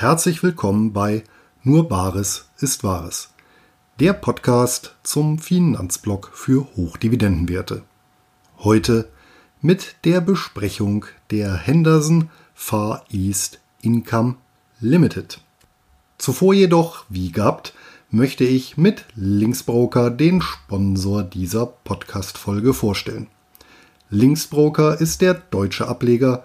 herzlich willkommen bei Nur Bares ist Wahres, der Podcast zum Finanzblock für Hochdividendenwerte. Heute mit der Besprechung der Henderson Far East Income Limited. Zuvor jedoch, wie gehabt, möchte ich mit Linksbroker den Sponsor dieser Podcast-Folge vorstellen. Linksbroker ist der deutsche Ableger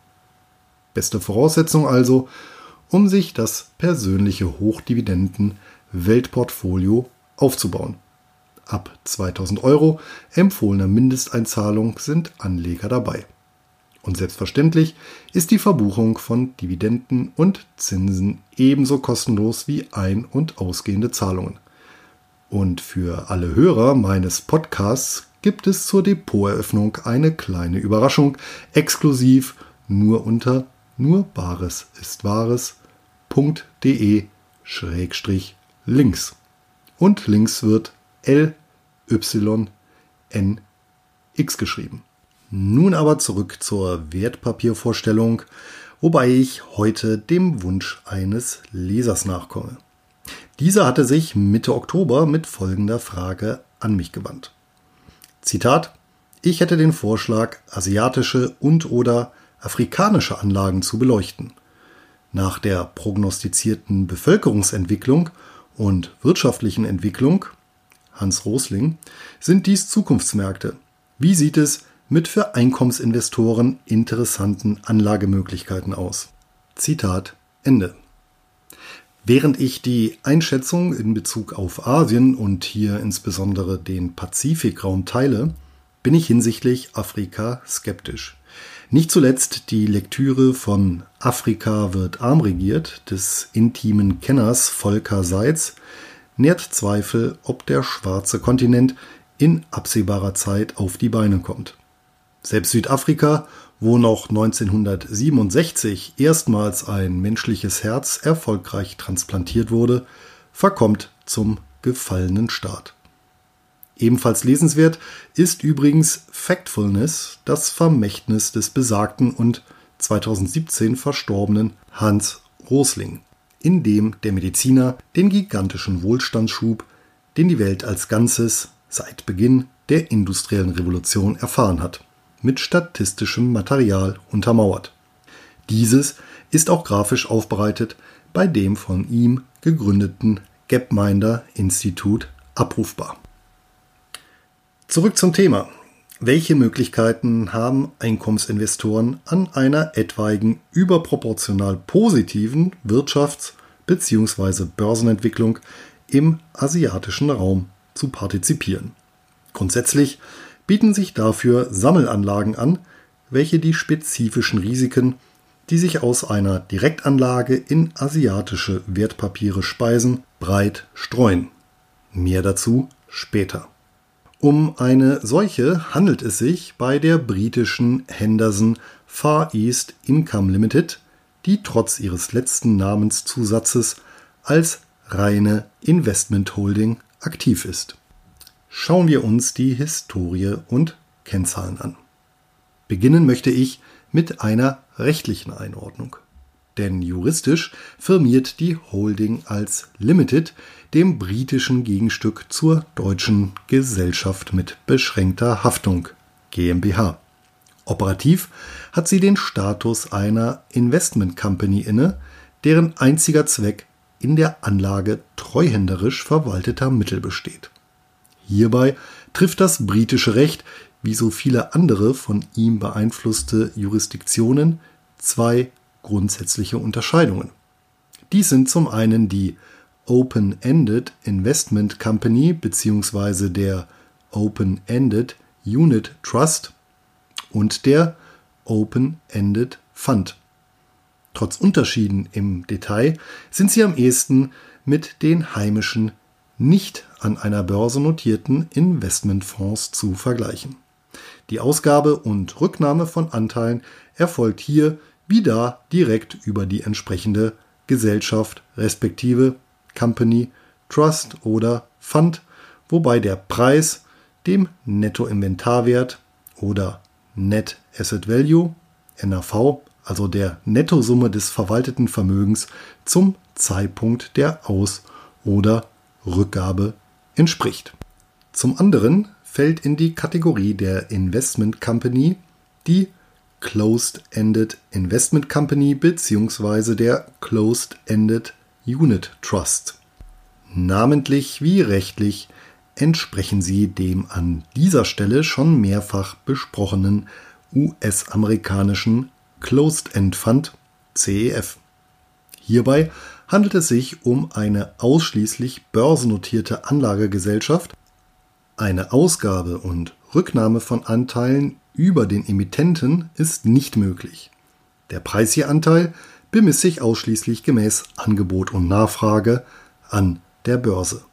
Beste Voraussetzung also, um sich das persönliche Hochdividenden-Weltportfolio aufzubauen. Ab 2000 Euro empfohlener Mindesteinzahlung sind Anleger dabei. Und selbstverständlich ist die Verbuchung von Dividenden und Zinsen ebenso kostenlos wie ein- und ausgehende Zahlungen. Und für alle Hörer meines Podcasts gibt es zur Depoteröffnung eine kleine Überraschung, exklusiv nur unter nur Bares ist Wahres.de Schrägstrich links. Und links wird L Y N X geschrieben. Nun aber zurück zur Wertpapiervorstellung, wobei ich heute dem Wunsch eines Lesers nachkomme. Dieser hatte sich Mitte Oktober mit folgender Frage an mich gewandt. Zitat Ich hätte den Vorschlag, asiatische und oder afrikanische Anlagen zu beleuchten. Nach der prognostizierten Bevölkerungsentwicklung und wirtschaftlichen Entwicklung Hans Rosling sind dies Zukunftsmärkte. Wie sieht es mit für Einkommensinvestoren interessanten Anlagemöglichkeiten aus? Zitat Ende. Während ich die Einschätzung in Bezug auf Asien und hier insbesondere den Pazifikraum teile, bin ich hinsichtlich Afrika skeptisch. Nicht zuletzt die Lektüre von Afrika wird arm regiert des intimen Kenners Volker Seitz nährt Zweifel, ob der schwarze Kontinent in absehbarer Zeit auf die Beine kommt. Selbst Südafrika, wo noch 1967 erstmals ein menschliches Herz erfolgreich transplantiert wurde, verkommt zum gefallenen Staat. Ebenfalls lesenswert ist übrigens Factfulness, das Vermächtnis des besagten und 2017 verstorbenen Hans Rosling, in dem der Mediziner den gigantischen Wohlstandsschub, den die Welt als Ganzes seit Beginn der industriellen Revolution erfahren hat, mit statistischem Material untermauert. Dieses ist auch grafisch aufbereitet bei dem von ihm gegründeten Gapminder Institut abrufbar. Zurück zum Thema. Welche Möglichkeiten haben Einkommensinvestoren an einer etwaigen überproportional positiven Wirtschafts- bzw. Börsenentwicklung im asiatischen Raum zu partizipieren? Grundsätzlich bieten sich dafür Sammelanlagen an, welche die spezifischen Risiken, die sich aus einer Direktanlage in asiatische Wertpapiere speisen, breit streuen. Mehr dazu später. Um eine solche handelt es sich bei der britischen Henderson Far East Income Limited, die trotz ihres letzten Namenszusatzes als reine Investment Holding aktiv ist. Schauen wir uns die Historie und Kennzahlen an. Beginnen möchte ich mit einer rechtlichen Einordnung denn juristisch firmiert die Holding als Limited, dem britischen Gegenstück zur deutschen Gesellschaft mit beschränkter Haftung GmbH. Operativ hat sie den Status einer Investment Company inne, deren einziger Zweck in der Anlage treuhänderisch verwalteter Mittel besteht. Hierbei trifft das britische Recht, wie so viele andere von ihm beeinflusste Jurisdiktionen, zwei grundsätzliche Unterscheidungen. Dies sind zum einen die Open-Ended Investment Company bzw. der Open-Ended Unit Trust und der Open-Ended Fund. Trotz Unterschieden im Detail sind sie am ehesten mit den heimischen, nicht an einer Börse notierten Investmentfonds zu vergleichen. Die Ausgabe und Rücknahme von Anteilen erfolgt hier da direkt über die entsprechende Gesellschaft respektive Company, Trust oder Fund, wobei der Preis dem Nettoinventarwert oder Net Asset Value NAV, also der Nettosumme des verwalteten Vermögens zum Zeitpunkt der Aus- oder Rückgabe entspricht. Zum anderen fällt in die Kategorie der Investment Company die Closed-Ended Investment Company bzw. der Closed-Ended Unit Trust. Namentlich wie rechtlich entsprechen sie dem an dieser Stelle schon mehrfach besprochenen US-amerikanischen Closed-End Fund CEF. Hierbei handelt es sich um eine ausschließlich börsennotierte Anlagegesellschaft. Eine Ausgabe und Rücknahme von Anteilen über den Emittenten ist nicht möglich. Der Preis je Anteil bemisst sich ausschließlich gemäß Angebot und Nachfrage an der Börse.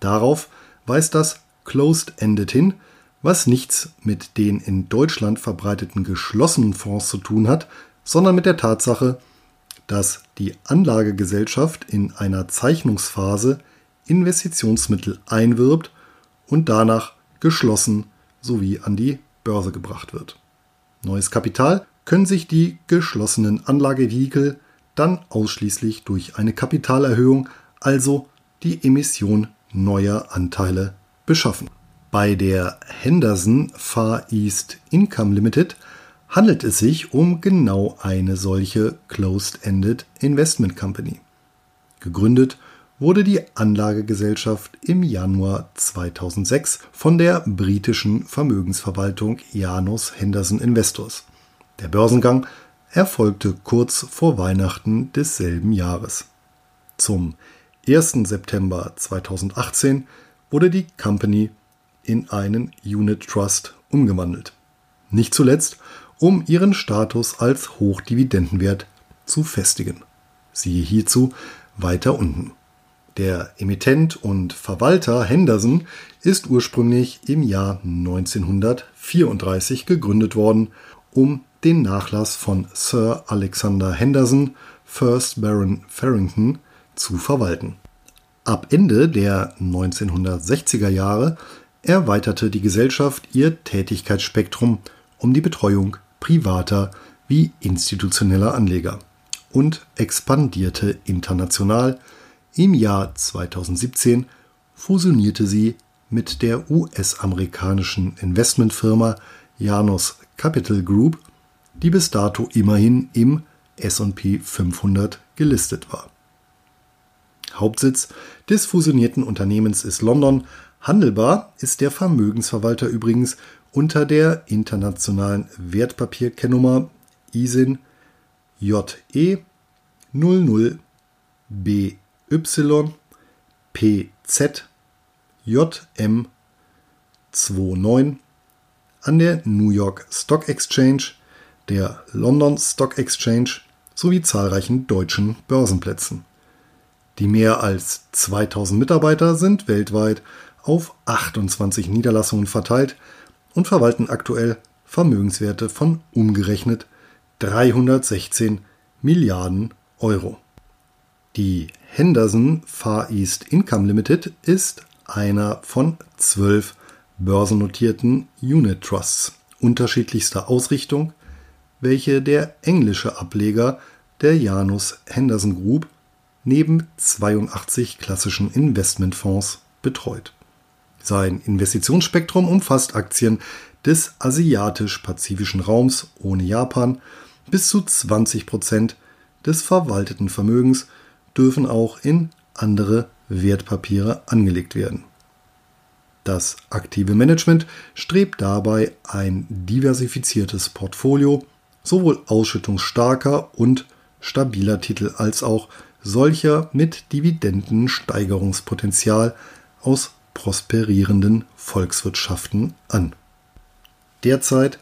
Darauf weist das Closed-Ended hin, was nichts mit den in Deutschland verbreiteten geschlossenen Fonds zu tun hat, sondern mit der Tatsache, dass die Anlagegesellschaft in einer Zeichnungsphase Investitionsmittel einwirbt und danach geschlossen sowie an die Börse gebracht wird. Neues Kapital können sich die geschlossenen Anlagevehikel dann ausschließlich durch eine Kapitalerhöhung, also die Emission neuer Anteile, beschaffen. Bei der Henderson Far East Income Limited handelt es sich um genau eine solche Closed-Ended Investment Company. Gegründet wurde die Anlagegesellschaft im Januar 2006 von der britischen Vermögensverwaltung Janus Henderson Investors. Der Börsengang erfolgte kurz vor Weihnachten desselben Jahres. Zum 1. September 2018 wurde die Company in einen Unit Trust umgewandelt. Nicht zuletzt, um ihren Status als Hochdividendenwert zu festigen. Siehe hierzu weiter unten. Der Emittent und Verwalter Henderson ist ursprünglich im Jahr 1934 gegründet worden, um den Nachlass von Sir Alexander Henderson, First Baron Farrington, zu verwalten. Ab Ende der 1960er Jahre erweiterte die Gesellschaft ihr Tätigkeitsspektrum um die Betreuung privater wie institutioneller Anleger und expandierte international im Jahr 2017 fusionierte sie mit der US-amerikanischen Investmentfirma Janus Capital Group, die bis dato immerhin im S&P 500 gelistet war. Hauptsitz des fusionierten Unternehmens ist London. Handelbar ist der Vermögensverwalter übrigens unter der internationalen Wertpapierkennnummer ISIN JE 00B YPZ-JM29 an der New York Stock Exchange, der London Stock Exchange sowie zahlreichen deutschen Börsenplätzen. Die mehr als 2000 Mitarbeiter sind weltweit auf 28 Niederlassungen verteilt und verwalten aktuell Vermögenswerte von umgerechnet 316 Milliarden Euro. Die Henderson Far East Income Limited ist einer von zwölf börsennotierten Unit Trusts unterschiedlichster Ausrichtung, welche der englische Ableger der Janus Henderson Group neben 82 klassischen Investmentfonds betreut. Sein Investitionsspektrum umfasst Aktien des asiatisch-pazifischen Raums ohne Japan bis zu 20 Prozent des verwalteten Vermögens dürfen auch in andere Wertpapiere angelegt werden. Das aktive Management strebt dabei ein diversifiziertes Portfolio sowohl ausschüttungsstarker und stabiler Titel als auch solcher mit Dividendensteigerungspotenzial aus prosperierenden Volkswirtschaften an. Derzeit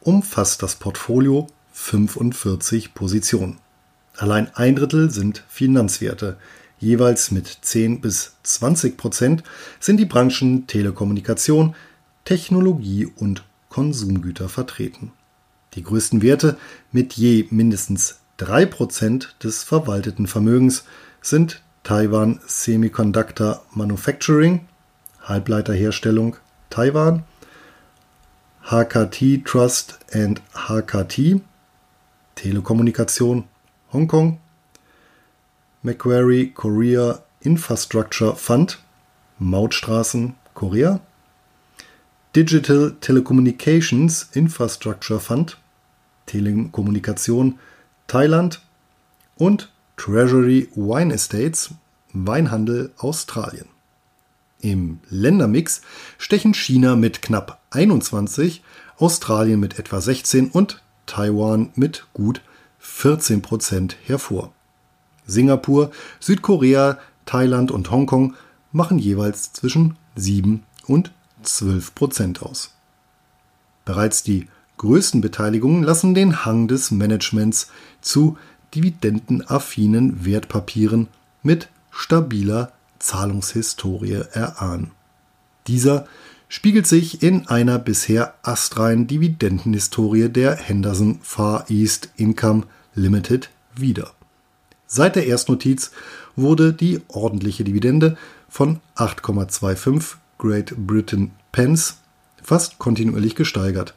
umfasst das Portfolio 45 Positionen. Allein ein Drittel sind Finanzwerte. Jeweils mit 10 bis 20 Prozent sind die Branchen Telekommunikation, Technologie und Konsumgüter vertreten. Die größten Werte mit je mindestens 3 Prozent des verwalteten Vermögens sind Taiwan Semiconductor Manufacturing, Halbleiterherstellung Taiwan, HKT Trust and HKT, Telekommunikation Hongkong, Macquarie Korea Infrastructure Fund, Mautstraßen Korea, Digital Telecommunications Infrastructure Fund, Telekommunikation Thailand. Und Treasury Wine Estates, Weinhandel Australien. Im Ländermix stechen China mit knapp 21, Australien mit etwa 16 und Taiwan mit gut 14 Prozent hervor. Singapur, Südkorea, Thailand und Hongkong machen jeweils zwischen 7 und 12 Prozent aus. Bereits die größten Beteiligungen lassen den Hang des Managements zu dividendenaffinen Wertpapieren mit stabiler Zahlungshistorie erahnen. Dieser spiegelt sich in einer bisher astreinen Dividendenhistorie der Henderson Far East Income Limited wider. Seit der Erstnotiz wurde die ordentliche Dividende von 8,25 Great Britain Pence fast kontinuierlich gesteigert,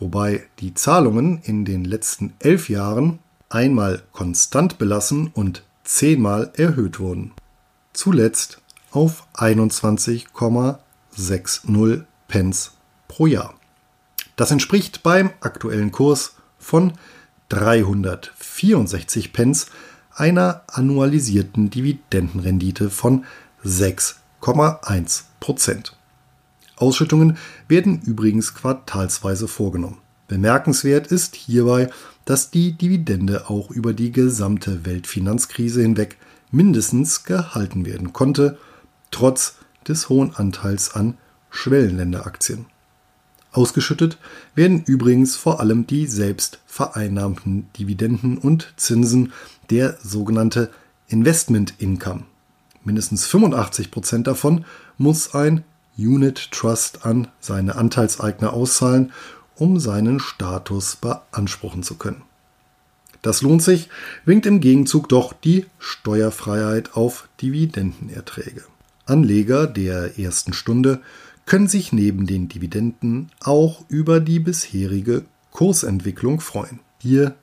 wobei die Zahlungen in den letzten elf Jahren einmal konstant belassen und zehnmal erhöht wurden. Zuletzt auf 21,60 Pence pro Jahr. Das entspricht beim aktuellen Kurs von 364 Pence einer annualisierten Dividendenrendite von 6,1 Prozent. Ausschüttungen werden übrigens quartalsweise vorgenommen. Bemerkenswert ist hierbei, dass die Dividende auch über die gesamte Weltfinanzkrise hinweg mindestens gehalten werden konnte, trotz des hohen Anteils an Schwellenländeraktien. Ausgeschüttet werden übrigens vor allem die selbst vereinnahmten Dividenden und Zinsen, der sogenannte Investment Income. Mindestens 85 Prozent davon muss ein Unit Trust an seine Anteilseigner auszahlen, um seinen Status beanspruchen zu können. Das lohnt sich, winkt im Gegenzug doch die Steuerfreiheit auf Dividendenerträge. Anleger der ersten Stunde können sich neben den Dividenden auch über die bisherige Kursentwicklung freuen. Hier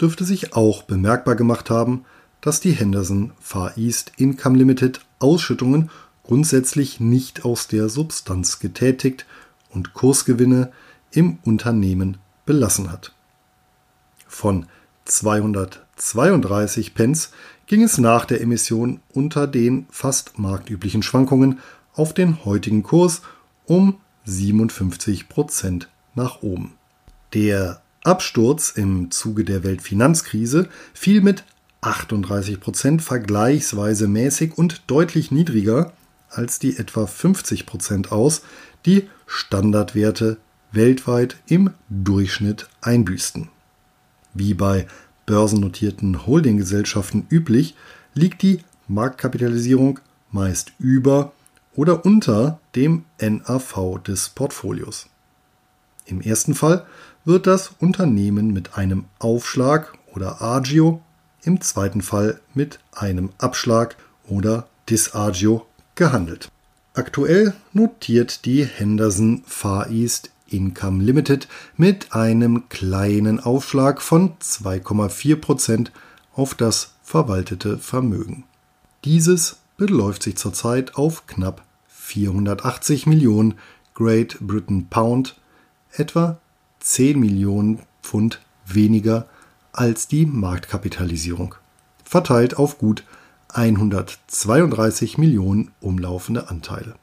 dürfte sich auch bemerkbar gemacht haben, dass die Henderson Far East Income Limited Ausschüttungen grundsätzlich nicht aus der Substanz getätigt und Kursgewinne im Unternehmen belassen hat. Von 232 Pence ging es nach der Emission unter den fast marktüblichen Schwankungen auf den heutigen Kurs um 57 Prozent nach oben. Der Absturz im Zuge der Weltfinanzkrise fiel mit 38 Prozent vergleichsweise mäßig und deutlich niedriger als die etwa 50 Prozent aus, die Standardwerte weltweit im Durchschnitt einbüßten. Wie bei börsennotierten Holdinggesellschaften üblich, liegt die Marktkapitalisierung meist über oder unter dem NAV des Portfolios. Im ersten Fall wird das Unternehmen mit einem Aufschlag oder Agio, im zweiten Fall mit einem Abschlag oder Disagio gehandelt. Aktuell notiert die Henderson Far East Income Limited mit einem kleinen Aufschlag von 2,4% auf das verwaltete Vermögen. Dieses beläuft sich zurzeit auf knapp 480 Millionen Great Britain Pound, etwa 10 Millionen Pfund weniger als die Marktkapitalisierung, verteilt auf gut 132 Millionen umlaufende Anteile.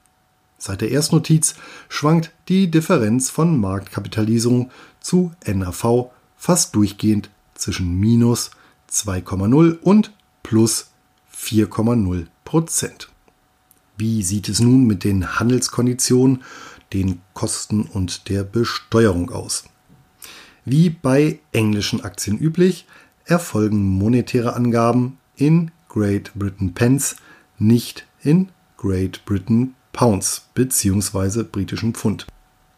Seit der Erstnotiz schwankt die Differenz von Marktkapitalisierung zu NAV fast durchgehend zwischen minus 2,0 und plus 4,0 Prozent. Wie sieht es nun mit den Handelskonditionen, den Kosten und der Besteuerung aus? Wie bei englischen Aktien üblich, erfolgen monetäre Angaben in Great Britain Pence, nicht in Great Britain Pounds bzw. britischen Pfund.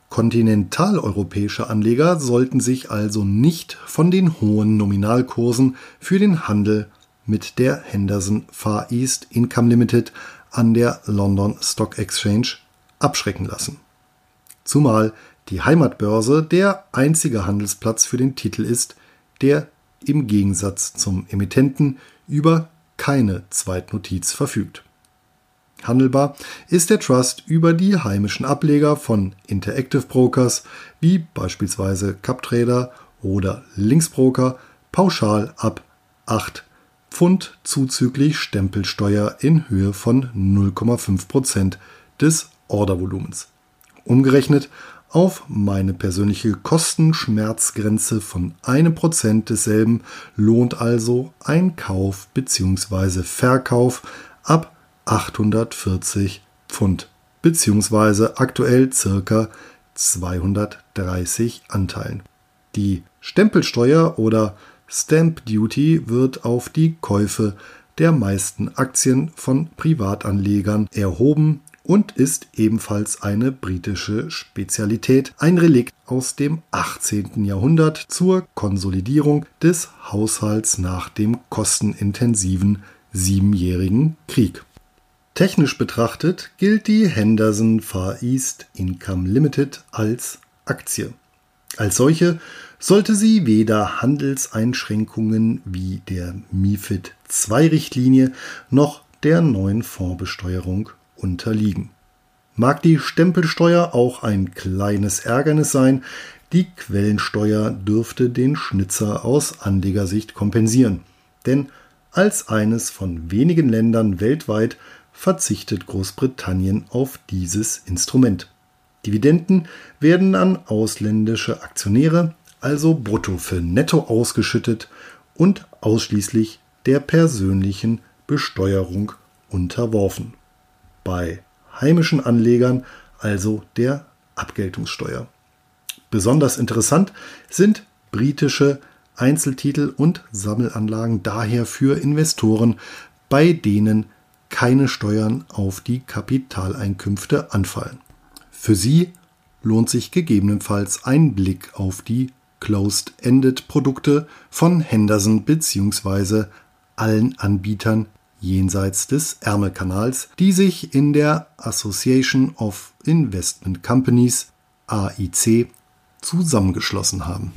Kontinentaleuropäische Anleger sollten sich also nicht von den hohen Nominalkursen für den Handel mit der Henderson Far East Income Limited an der London Stock Exchange abschrecken lassen. Zumal die Heimatbörse der einzige Handelsplatz für den Titel ist, der im Gegensatz zum Emittenten über keine Zweitnotiz verfügt. Handelbar ist der Trust über die heimischen Ableger von Interactive Brokers wie beispielsweise CapTrader oder Linksbroker pauschal ab 8 Pfund zuzüglich Stempelsteuer in Höhe von 0,5% des Ordervolumens. Umgerechnet auf meine persönliche Kostenschmerzgrenze von einem Prozent desselben lohnt also ein Kauf bzw. Verkauf ab 840 Pfund bzw. aktuell circa 230 Anteilen. Die Stempelsteuer oder Stamp Duty wird auf die Käufe der meisten Aktien von Privatanlegern erhoben und ist ebenfalls eine britische Spezialität, ein Relikt aus dem 18. Jahrhundert zur Konsolidierung des Haushalts nach dem kostenintensiven Siebenjährigen Krieg. Technisch betrachtet gilt die Henderson Far East Income Limited als Aktie. Als solche sollte sie weder Handelseinschränkungen wie der MIFID II-Richtlinie noch der neuen Fondsbesteuerung unterliegen. Mag die Stempelsteuer auch ein kleines Ärgernis sein, die Quellensteuer dürfte den Schnitzer aus Anlegersicht kompensieren. Denn als eines von wenigen Ländern weltweit verzichtet Großbritannien auf dieses Instrument. Dividenden werden an ausländische Aktionäre, also brutto für netto ausgeschüttet und ausschließlich der persönlichen Besteuerung unterworfen. Bei heimischen Anlegern also der Abgeltungssteuer. Besonders interessant sind britische Einzeltitel und Sammelanlagen daher für Investoren, bei denen keine Steuern auf die Kapitaleinkünfte anfallen. Für sie lohnt sich gegebenenfalls ein Blick auf die Closed-Ended-Produkte von Henderson bzw. allen Anbietern jenseits des Ärmelkanals, die sich in der Association of Investment Companies AIC zusammengeschlossen haben.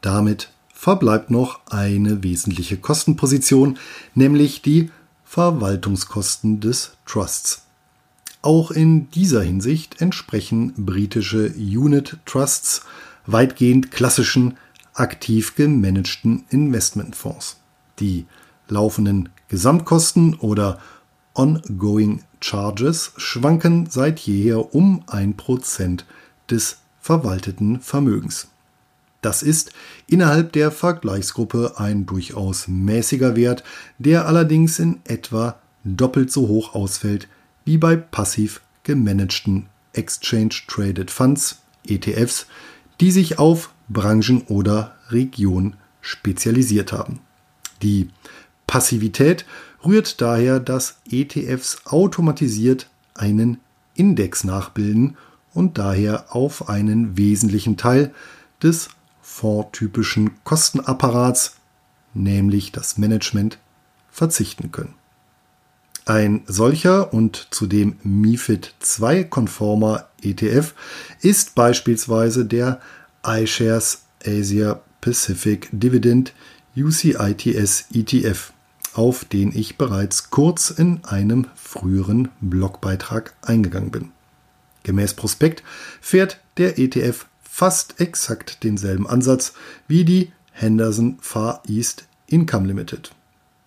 Damit verbleibt noch eine wesentliche Kostenposition, nämlich die Verwaltungskosten des Trusts. Auch in dieser Hinsicht entsprechen britische Unit Trusts weitgehend klassischen, aktiv gemanagten Investmentfonds. Die laufenden Gesamtkosten oder Ongoing Charges schwanken seit jeher um ein Prozent des verwalteten Vermögens. Das ist innerhalb der Vergleichsgruppe ein durchaus mäßiger Wert, der allerdings in etwa doppelt so hoch ausfällt wie bei passiv gemanagten Exchange Traded Funds ETFs, die sich auf Branchen oder Region spezialisiert haben. Die Passivität rührt daher, dass ETFs automatisiert einen Index nachbilden und daher auf einen wesentlichen Teil des fondtypischen Kostenapparats, nämlich das Management, verzichten können. Ein solcher und zudem MIFID II-konformer ETF ist beispielsweise der iShares Asia Pacific Dividend UCITS ETF, auf den ich bereits kurz in einem früheren Blogbeitrag eingegangen bin. Gemäß Prospekt fährt der ETF fast exakt denselben Ansatz wie die Henderson Far East Income Limited.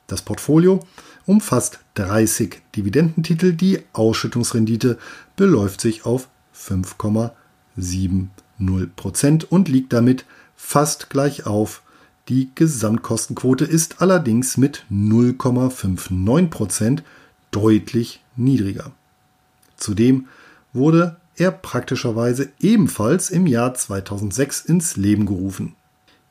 Das Portfolio umfasst 30 Dividendentitel, die Ausschüttungsrendite beläuft sich auf 5,70% und liegt damit fast gleich auf. Die Gesamtkostenquote ist allerdings mit 0,59% deutlich niedriger. Zudem wurde er praktischerweise ebenfalls im Jahr 2006 ins Leben gerufen.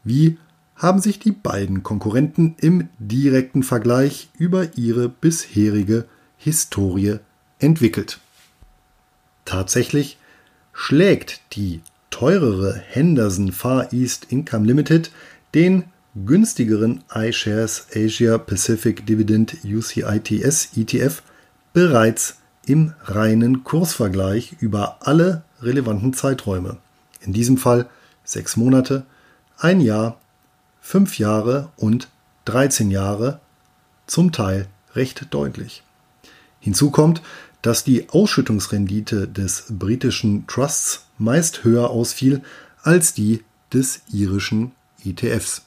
Wie haben sich die beiden Konkurrenten im direkten Vergleich über ihre bisherige Historie entwickelt. Tatsächlich schlägt die teurere Henderson Far East Income Limited den günstigeren iShares Asia Pacific Dividend UCITS ETF bereits im reinen Kursvergleich über alle relevanten Zeiträume. In diesem Fall sechs Monate, ein Jahr, fünf Jahre und 13 Jahre, zum Teil recht deutlich. Hinzu kommt, dass die Ausschüttungsrendite des britischen Trusts meist höher ausfiel als die des irischen ETFs.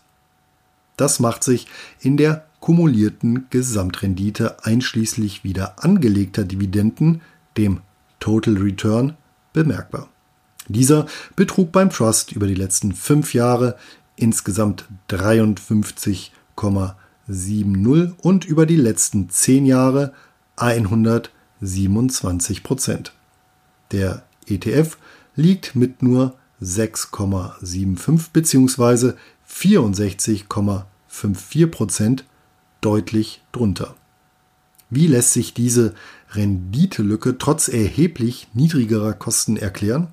Das macht sich in der kumulierten Gesamtrendite einschließlich wieder angelegter Dividenden, dem Total Return, bemerkbar. Dieser betrug beim Trust über die letzten fünf Jahre insgesamt 53,70 und über die letzten zehn Jahre 127 Prozent. Der ETF liegt mit nur 6,75 bzw. 64,54 Prozent deutlich drunter. Wie lässt sich diese Renditelücke trotz erheblich niedrigerer Kosten erklären?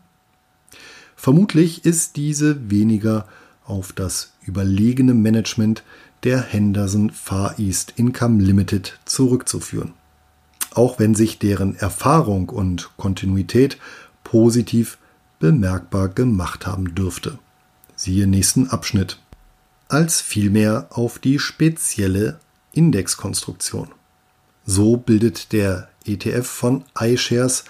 Vermutlich ist diese weniger auf das überlegene Management der Henderson Far East Income Limited zurückzuführen. Auch wenn sich deren Erfahrung und Kontinuität positiv bemerkbar gemacht haben dürfte. Siehe nächsten Abschnitt. Als vielmehr auf die spezielle Indexkonstruktion. So bildet der ETF von iShares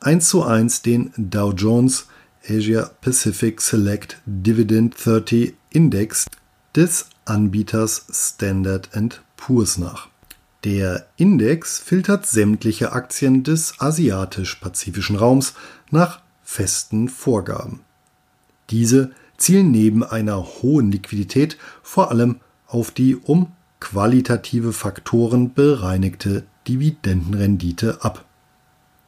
1 zu 1 den Dow Jones Asia Pacific Select Dividend 30 Index des Anbieters Standard Poor's nach. Der Index filtert sämtliche Aktien des asiatisch-pazifischen Raums nach festen Vorgaben. Diese zielen neben einer hohen Liquidität vor allem auf die um qualitative Faktoren bereinigte Dividendenrendite ab.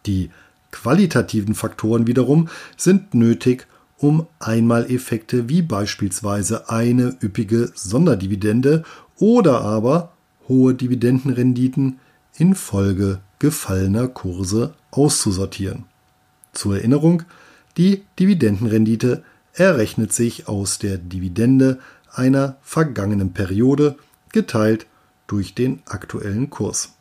Die qualitativen Faktoren wiederum sind nötig, um Einmaleffekte wie beispielsweise eine üppige Sonderdividende oder aber hohe Dividendenrenditen infolge gefallener Kurse auszusortieren. Zur Erinnerung, die Dividendenrendite errechnet sich aus der Dividende einer vergangenen Periode geteilt durch den aktuellen Kurs.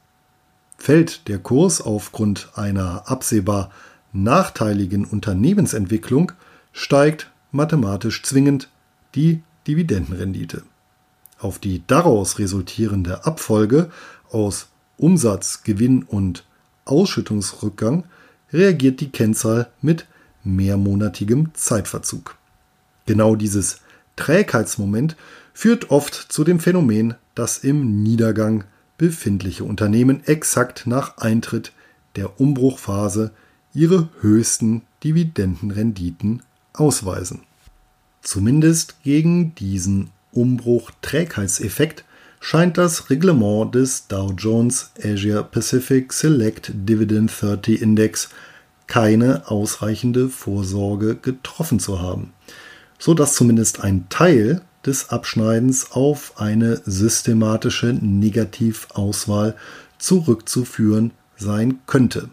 Fällt der Kurs aufgrund einer absehbar nachteiligen Unternehmensentwicklung, steigt mathematisch zwingend die Dividendenrendite. Auf die daraus resultierende Abfolge aus Umsatz, Gewinn und Ausschüttungsrückgang reagiert die Kennzahl mit mehrmonatigem Zeitverzug. Genau dieses Trägheitsmoment führt oft zu dem Phänomen, dass im Niedergang befindliche Unternehmen exakt nach Eintritt der Umbruchphase ihre höchsten Dividendenrenditen ausweisen. Zumindest gegen diesen Umbruch-Trägheitseffekt scheint das Reglement des Dow Jones Asia Pacific Select Dividend 30 Index keine ausreichende Vorsorge getroffen zu haben, so dass zumindest ein Teil des Abschneidens auf eine systematische Negativauswahl zurückzuführen sein könnte.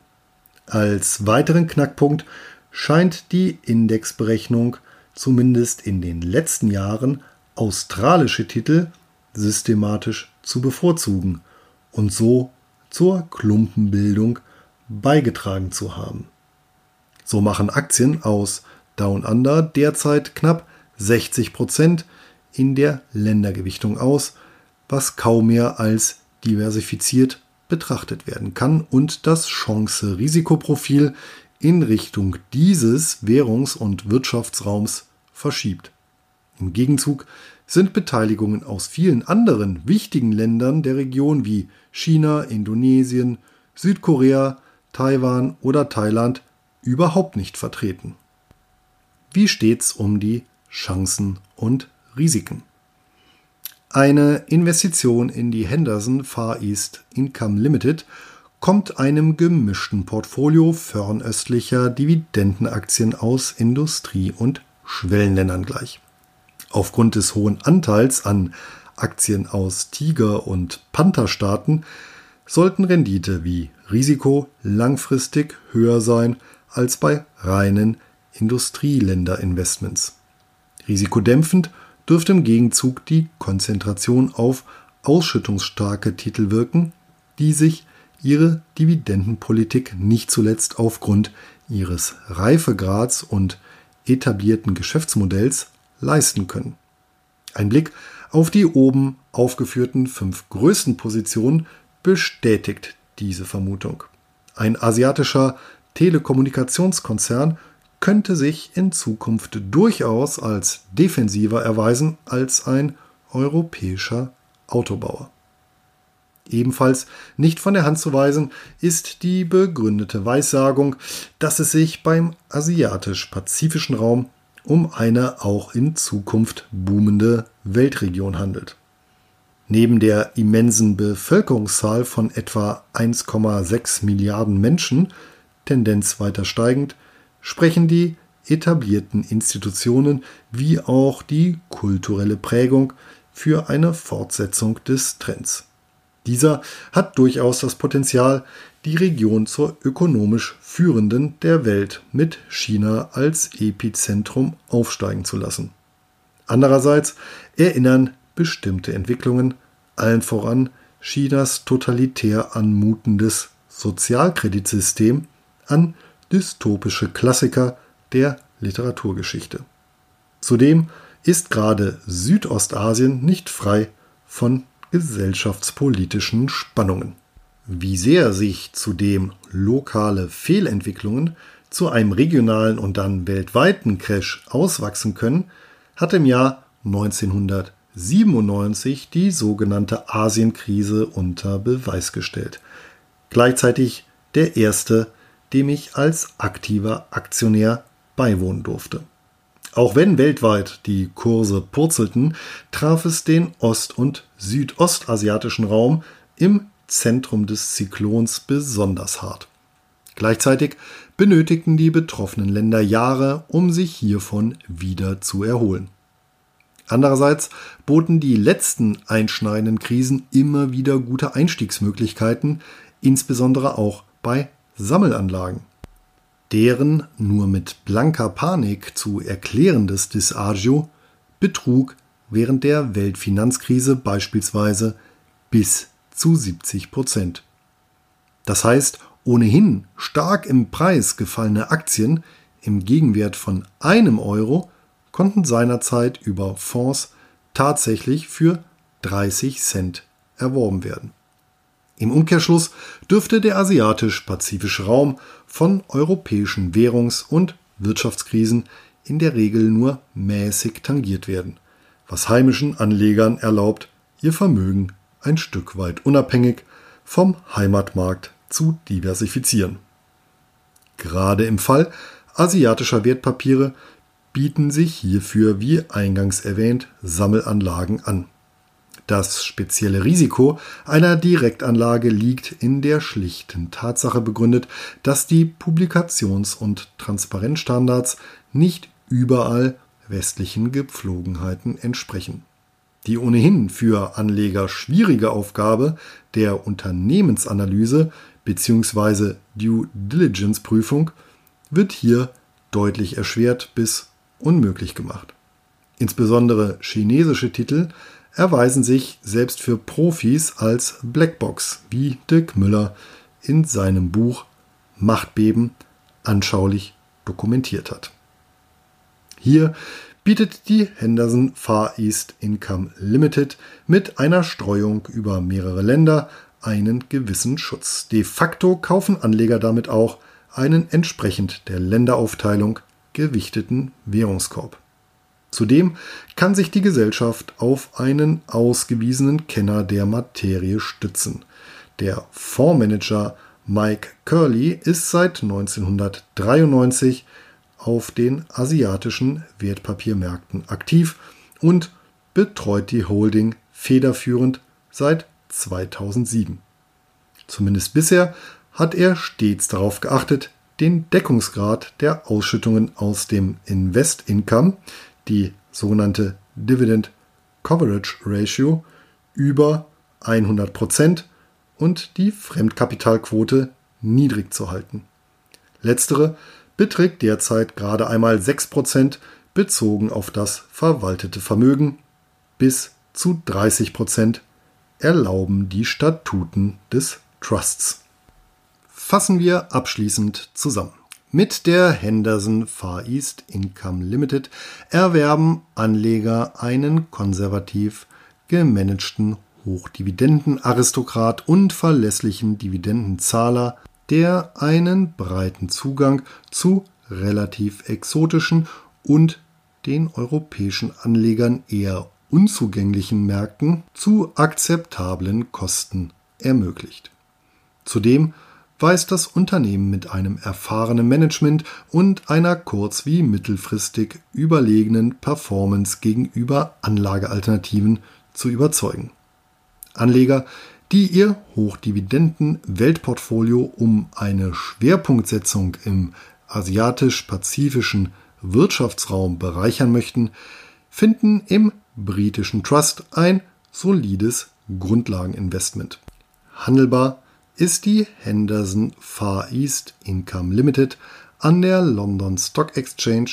Als weiteren Knackpunkt scheint die Indexberechnung zumindest in den letzten Jahren australische Titel systematisch zu bevorzugen und so zur Klumpenbildung beigetragen zu haben. So machen Aktien aus Down Under derzeit knapp 60 Prozent in der Ländergewichtung aus, was kaum mehr als diversifiziert betrachtet werden kann und das Chance-Risikoprofil in Richtung dieses Währungs- und Wirtschaftsraums verschiebt. Im Gegenzug sind Beteiligungen aus vielen anderen wichtigen Ländern der Region wie China, Indonesien, Südkorea, Taiwan oder Thailand überhaupt nicht vertreten. Wie steht's um die Chancen und Risiken? Eine Investition in die Henderson Far East Income Limited kommt einem gemischten Portfolio fernöstlicher Dividendenaktien aus Industrie- und Schwellenländern gleich. Aufgrund des hohen Anteils an Aktien aus Tiger- und Pantherstaaten sollten Rendite wie Risiko langfristig höher sein als bei reinen Industrieländerinvestments. Risikodämpfend dürfte im Gegenzug die Konzentration auf ausschüttungsstarke Titel wirken, die sich ihre Dividendenpolitik nicht zuletzt aufgrund ihres Reifegrads und etablierten Geschäftsmodells leisten können. Ein Blick auf die oben aufgeführten fünf größten Positionen bestätigt diese Vermutung. Ein asiatischer Telekommunikationskonzern könnte sich in Zukunft durchaus als defensiver erweisen als ein europäischer Autobauer. Ebenfalls nicht von der Hand zu weisen ist die begründete Weissagung, dass es sich beim asiatisch-pazifischen Raum um eine auch in Zukunft boomende Weltregion handelt. Neben der immensen Bevölkerungszahl von etwa 1,6 Milliarden Menschen, Tendenz weiter steigend, sprechen die etablierten Institutionen wie auch die kulturelle Prägung für eine Fortsetzung des Trends. Dieser hat durchaus das Potenzial, die Region zur ökonomisch führenden der Welt mit China als Epizentrum aufsteigen zu lassen. Andererseits erinnern bestimmte Entwicklungen, allen voran Chinas totalitär anmutendes Sozialkreditsystem, an dystopische Klassiker der Literaturgeschichte. Zudem ist gerade Südostasien nicht frei von gesellschaftspolitischen Spannungen. Wie sehr sich zudem lokale Fehlentwicklungen zu einem regionalen und dann weltweiten Crash auswachsen können, hat im Jahr 1997 die sogenannte Asienkrise unter Beweis gestellt. Gleichzeitig der erste, dem ich als aktiver Aktionär beiwohnen durfte. Auch wenn weltweit die Kurse purzelten, traf es den ost- und südostasiatischen Raum im Zentrum des Zyklons besonders hart. Gleichzeitig benötigten die betroffenen Länder Jahre, um sich hiervon wieder zu erholen. Andererseits boten die letzten einschneidenden Krisen immer wieder gute Einstiegsmöglichkeiten, insbesondere auch bei Sammelanlagen deren nur mit blanker Panik zu erklärendes Disagio betrug während der Weltfinanzkrise beispielsweise bis zu 70 Prozent. Das heißt, ohnehin stark im Preis gefallene Aktien im Gegenwert von einem Euro konnten seinerzeit über Fonds tatsächlich für 30 Cent erworben werden. Im Umkehrschluss dürfte der asiatisch-pazifische Raum von europäischen Währungs- und Wirtschaftskrisen in der Regel nur mäßig tangiert werden, was heimischen Anlegern erlaubt, ihr Vermögen ein Stück weit unabhängig vom Heimatmarkt zu diversifizieren. Gerade im Fall asiatischer Wertpapiere bieten sich hierfür, wie eingangs erwähnt, Sammelanlagen an. Das spezielle Risiko einer Direktanlage liegt in der schlichten Tatsache begründet, dass die Publikations- und Transparenzstandards nicht überall westlichen Gepflogenheiten entsprechen. Die ohnehin für Anleger schwierige Aufgabe der Unternehmensanalyse bzw. Due Diligence Prüfung wird hier deutlich erschwert bis unmöglich gemacht. Insbesondere chinesische Titel erweisen sich selbst für Profis als Blackbox, wie Dirk Müller in seinem Buch Machtbeben anschaulich dokumentiert hat. Hier bietet die Henderson Far East Income Limited mit einer Streuung über mehrere Länder einen gewissen Schutz. De facto kaufen Anleger damit auch einen entsprechend der Länderaufteilung gewichteten Währungskorb. Zudem kann sich die Gesellschaft auf einen ausgewiesenen Kenner der Materie stützen. Der Fondsmanager Mike Curley ist seit 1993 auf den asiatischen Wertpapiermärkten aktiv und betreut die Holding federführend seit 2007. Zumindest bisher hat er stets darauf geachtet, den Deckungsgrad der Ausschüttungen aus dem Invest Income die sogenannte Dividend Coverage Ratio über 100% und die Fremdkapitalquote niedrig zu halten. Letztere beträgt derzeit gerade einmal 6% bezogen auf das verwaltete Vermögen. Bis zu 30% erlauben die Statuten des Trusts. Fassen wir abschließend zusammen. Mit der Henderson Far East Income Limited erwerben Anleger einen konservativ gemanagten Hochdividendenaristokrat und verlässlichen Dividendenzahler, der einen breiten Zugang zu relativ exotischen und den europäischen Anlegern eher unzugänglichen Märkten zu akzeptablen Kosten ermöglicht. Zudem weist das Unternehmen mit einem erfahrenen Management und einer kurz- wie mittelfristig überlegenen Performance gegenüber Anlagealternativen zu überzeugen. Anleger, die ihr Hochdividenden-Weltportfolio um eine Schwerpunktsetzung im asiatisch-pazifischen Wirtschaftsraum bereichern möchten, finden im britischen Trust ein solides Grundlageninvestment. Handelbar ist die Henderson Far East Income Limited an der London Stock Exchange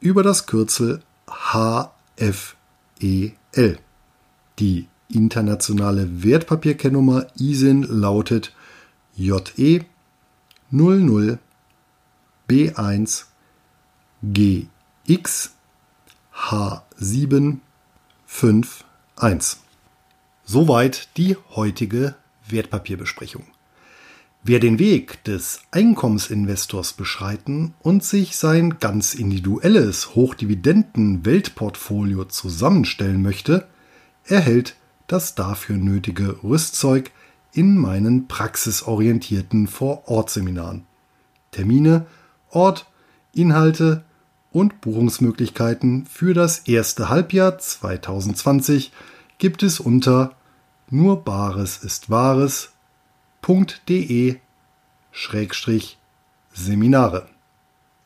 über das Kürzel HFEL. Die internationale Wertpapierkennnummer ISIN lautet JE 00 B1 GX H7 5 1. Soweit die heutige Wertpapierbesprechung. Wer den Weg des Einkommensinvestors beschreiten und sich sein ganz individuelles Hochdividenden-Weltportfolio zusammenstellen möchte, erhält das dafür nötige Rüstzeug in meinen praxisorientierten Vor-Ort-Seminaren. Termine, Ort, Inhalte und Buchungsmöglichkeiten für das erste Halbjahr 2020 gibt es unter nur Bares ist Wahres.de Seminare.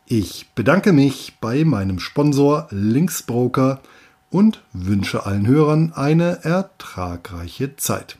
Ich bedanke mich bei meinem Sponsor Linksbroker und wünsche allen Hörern eine ertragreiche Zeit.